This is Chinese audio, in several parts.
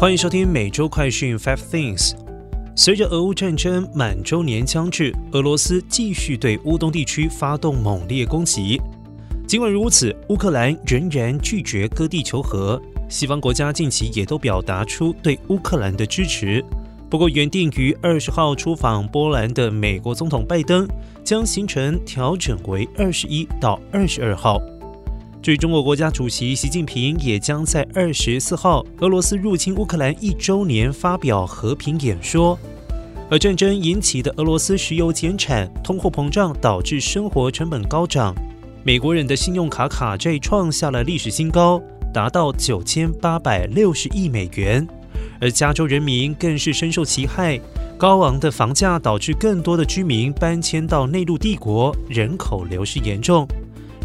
欢迎收听每周快讯 Five Things。随着俄乌战争满周年将至，俄罗斯继续对乌东地区发动猛烈攻击。尽管如此，乌克兰仍然拒绝割地求和。西方国家近期也都表达出对乌克兰的支持。不过，原定于二十号出访波兰的美国总统拜登，将行程调整为二十一到二十二号。据中国国家主席习近平也将在二十四号俄罗斯入侵乌克兰一周年发表和平演说。而战争引起的俄罗斯石油减产、通货膨胀导致生活成本高涨，美国人的信用卡卡债创下了历史新高，达到九千八百六十亿美元。而加州人民更是深受其害，高昂的房价导致更多的居民搬迁到内陆帝国，人口流失严重。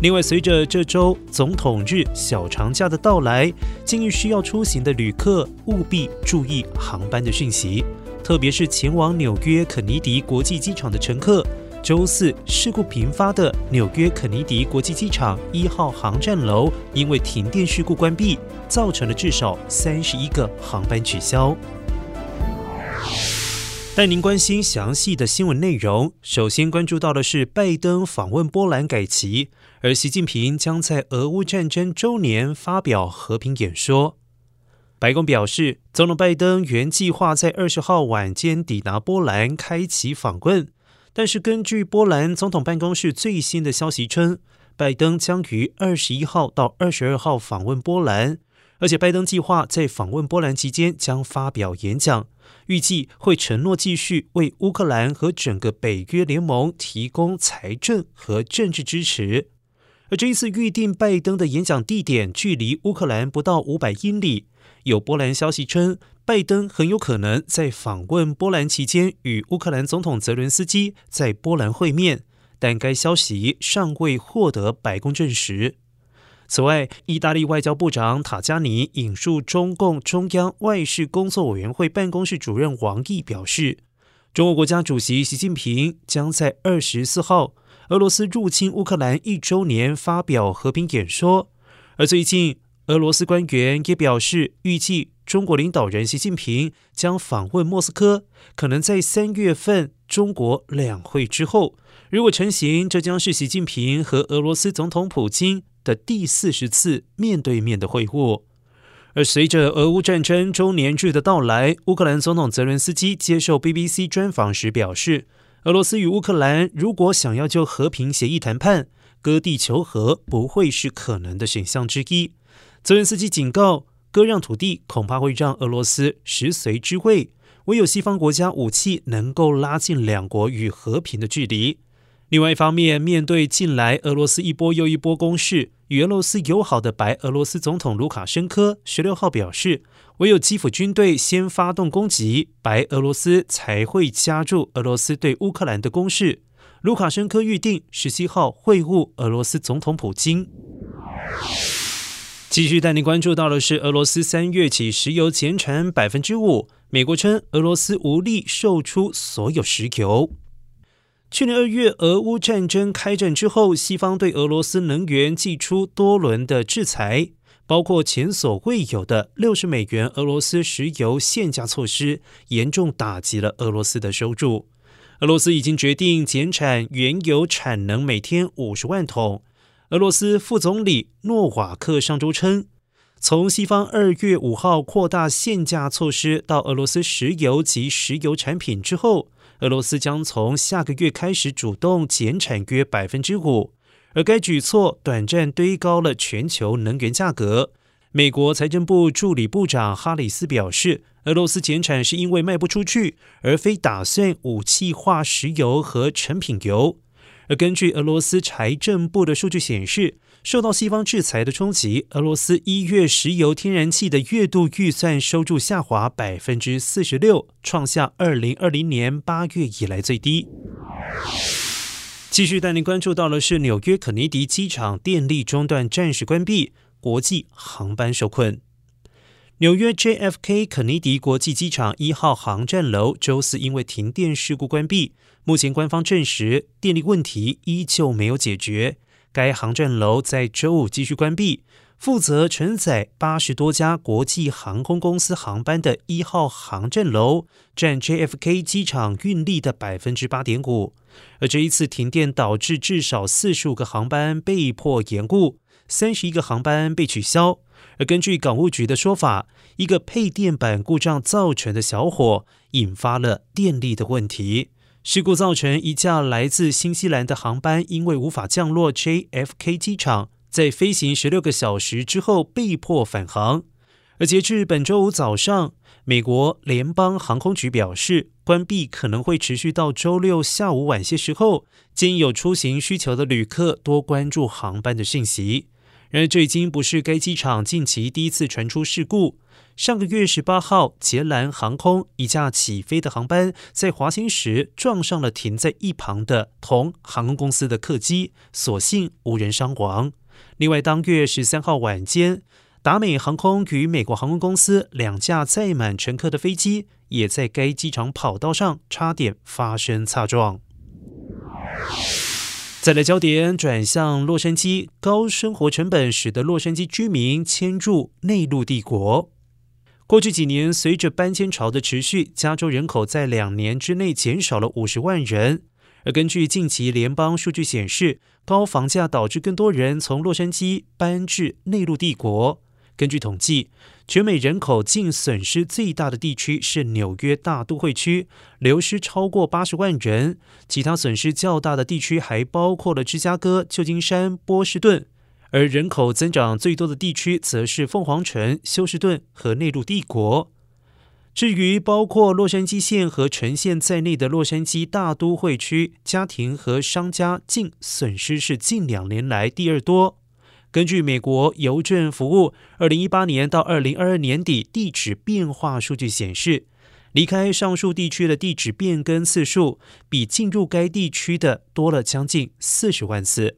另外，随着这周总统日小长假的到来，建议需要出行的旅客务必注意航班的讯息，特别是前往纽约肯尼迪国际机场的乘客。周四事故频发的纽约肯尼迪国际机场一号航站楼因为停电事故关闭，造成了至少三十一个航班取消。带您关心详细的新闻内容。首先关注到的是拜登访问波兰改旗，而习近平将在俄乌战争周年发表和平演说。白宫表示，总统拜登原计划在二十号晚间抵达波兰开启访问，但是根据波兰总统办公室最新的消息称，拜登将于二十一号到二十二号访问波兰。而且，拜登计划在访问波兰期间将发表演讲，预计会承诺继续为乌克兰和整个北约联盟提供财政和政治支持。而这一次预定拜登的演讲地点距离乌克兰不到五百英里。有波兰消息称，拜登很有可能在访问波兰期间与乌克兰总统泽伦斯基在波兰会面，但该消息尚未获得白宫证实。此外，意大利外交部长塔加尼引述中共中央外事工作委员会办公室主任王毅表示，中国国家主席习近平将在二十四号俄罗斯入侵乌克兰一周年发表和平演说。而最近，俄罗斯官员也表示，预计中国领导人习近平将访问莫斯科，可能在三月份中国两会之后。如果成行，这将是习近平和俄罗斯总统普京。的第四十次面对面的会晤，而随着俄乌战争周年日的到来，乌克兰总统泽伦斯基接受 BBC 专访时表示，俄罗斯与乌克兰如果想要就和平协议谈判，割地求和不会是可能的选项之一。泽伦斯基警告，割让土地恐怕会让俄罗斯食髓知味，唯有西方国家武器能够拉近两国与和平的距离。另外一方面，面对近来俄罗斯一波又一波攻势，与俄罗斯友好的白俄罗斯总统卢卡申科十六号表示，唯有基辅军队先发动攻击，白俄罗斯才会加入俄罗斯对乌克兰的攻势。卢卡申科预定十七号会晤俄罗斯总统普京。继续带您关注到的是，俄罗斯三月起石油减产百分之五，美国称俄罗斯无力售出所有石油。去年二月，俄乌战争开战之后，西方对俄罗斯能源寄出多轮的制裁，包括前所未有的六十美元俄罗斯石油限价措施，严重打击了俄罗斯的收入。俄罗斯已经决定减产原油产能每天五十万桶。俄罗斯副总理诺瓦克上周称，从西方二月五号扩大限价措施到俄罗斯石油及石油产品之后。俄罗斯将从下个月开始主动减产约百分之五，而该举措短暂堆高了全球能源价格。美国财政部助理部长哈里斯表示，俄罗斯减产是因为卖不出去，而非打算武器化石油和成品油。而根据俄罗斯财政部的数据显示。受到西方制裁的冲击，俄罗斯一月石油天然气的月度预算收入下滑百分之四十六，创下二零二零年八月以来最低。继续带您关注到的是，纽约肯尼迪机场电力中断暂时关闭，国际航班受困。纽约 JFK 肯尼迪国际机场一号航站楼周四因为停电事故关闭，目前官方证实电力问题依旧没有解决。该航站楼在周五继续关闭，负责承载八十多家国际航空公司航班的一号航站楼，占 JFK 机场运力的百分之八点五。而这一次停电导致至少四十五个航班被迫延误，三十一个航班被取消。而根据港务局的说法，一个配电板故障造成的小火引发了电力的问题。事故造成一架来自新西兰的航班因为无法降落 JFK 机场，在飞行十六个小时之后被迫返航。而截至本周五早上，美国联邦航空局表示，关闭可能会持续到周六下午晚些时候，建议有出行需求的旅客多关注航班的信息。然而，这已经不是该机场近期第一次传出事故。上个月十八号，捷兰航空一架起飞的航班在滑行时撞上了停在一旁的同航空公司的客机，所幸无人伤亡。另外，当月十三号晚间，达美航空与美国航空公司两架载满乘客的飞机也在该机场跑道上差点发生擦撞。再来焦点转向洛杉矶，高生活成本使得洛杉矶居民迁入内陆帝国。过去几年，随着搬迁潮的持续，加州人口在两年之内减少了五十万人。而根据近期联邦数据显示，高房价导致更多人从洛杉矶搬至内陆帝国。根据统计，全美人口净损失最大的地区是纽约大都会区，流失超过八十万人。其他损失较大的地区还包括了芝加哥、旧金山、波士顿。而人口增长最多的地区则是凤凰城、休斯顿和内陆帝国。至于包括洛杉矶县和城县在内的洛杉矶大都会区，家庭和商家净损失是近两年来第二多。根据美国邮政服务二零一八年到二零二二年底地址变化数据显示，离开上述地区的地址变更次数比进入该地区的多了将近四十万次。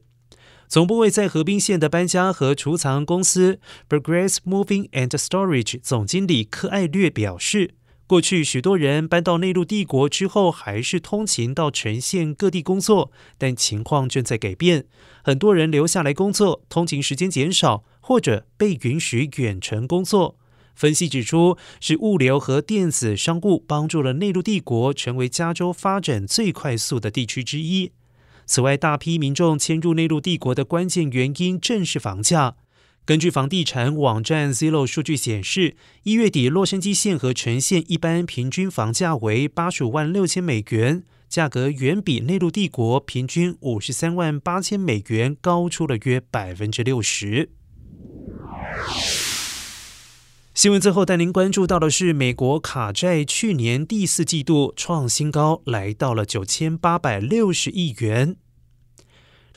总部位在河滨县的搬家和储藏公司 Progress Moving and Storage 总经理柯艾略表示。过去许多人搬到内陆帝国之后，还是通勤到全县各地工作，但情况正在改变。很多人留下来工作，通勤时间减少，或者被允许远程工作。分析指出，是物流和电子商务帮助了内陆帝国成为加州发展最快速的地区之一。此外，大批民众迁入内陆帝国的关键原因正是房价。根据房地产网站 Zillow 数据显示，一月底洛杉矶县和城县一般平均房价为八十五万六千美元，价格远比内陆帝国平均五十三万八千美元高出了约百分之六十。新闻最后带您关注到的是，美国卡债去年第四季度创新高，来到了九千八百六十亿元。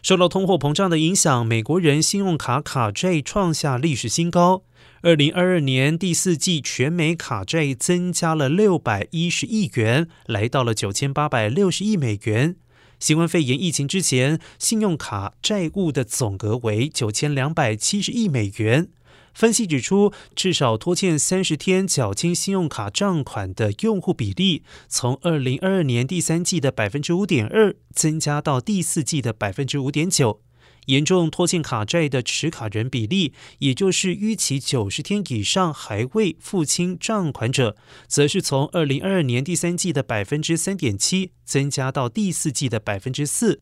受到通货膨胀的影响，美国人信用卡卡债创下历史新高。二零二二年第四季全美卡债增加了六百一十亿元，来到了九千八百六十亿美元。新冠肺炎疫情之前，信用卡债务的总额为九千两百七十亿美元。分析指出，至少拖欠三十天缴清信用卡账款的用户比例，从二零二二年第三季的百分之五点二增加到第四季的百分之五点九。严重拖欠卡债的持卡人比例，也就是逾期九十天以上还未付清账款者，则是从二零二二年第三季的百分之三点七增加到第四季的百分之四。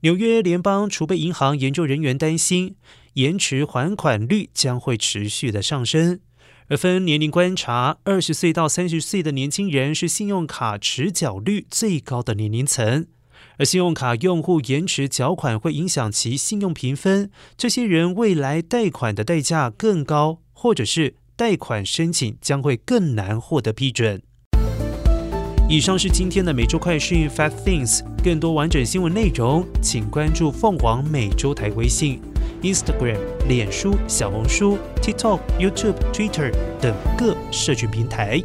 纽约联邦储备银行研究人员担心。延迟还款率将会持续的上升，而分年龄观察，二十岁到三十岁的年轻人是信用卡迟缴率最高的年龄层，而信用卡用户延迟缴款会影响其信用评分，这些人未来贷款的代价更高，或者是贷款申请将会更难获得批准。以上是今天的每周快讯 Five Things，更多完整新闻内容，请关注凤凰每周台微信。Instagram、脸书、小红书、TikTok、YouTube、Twitter 等各社群平台。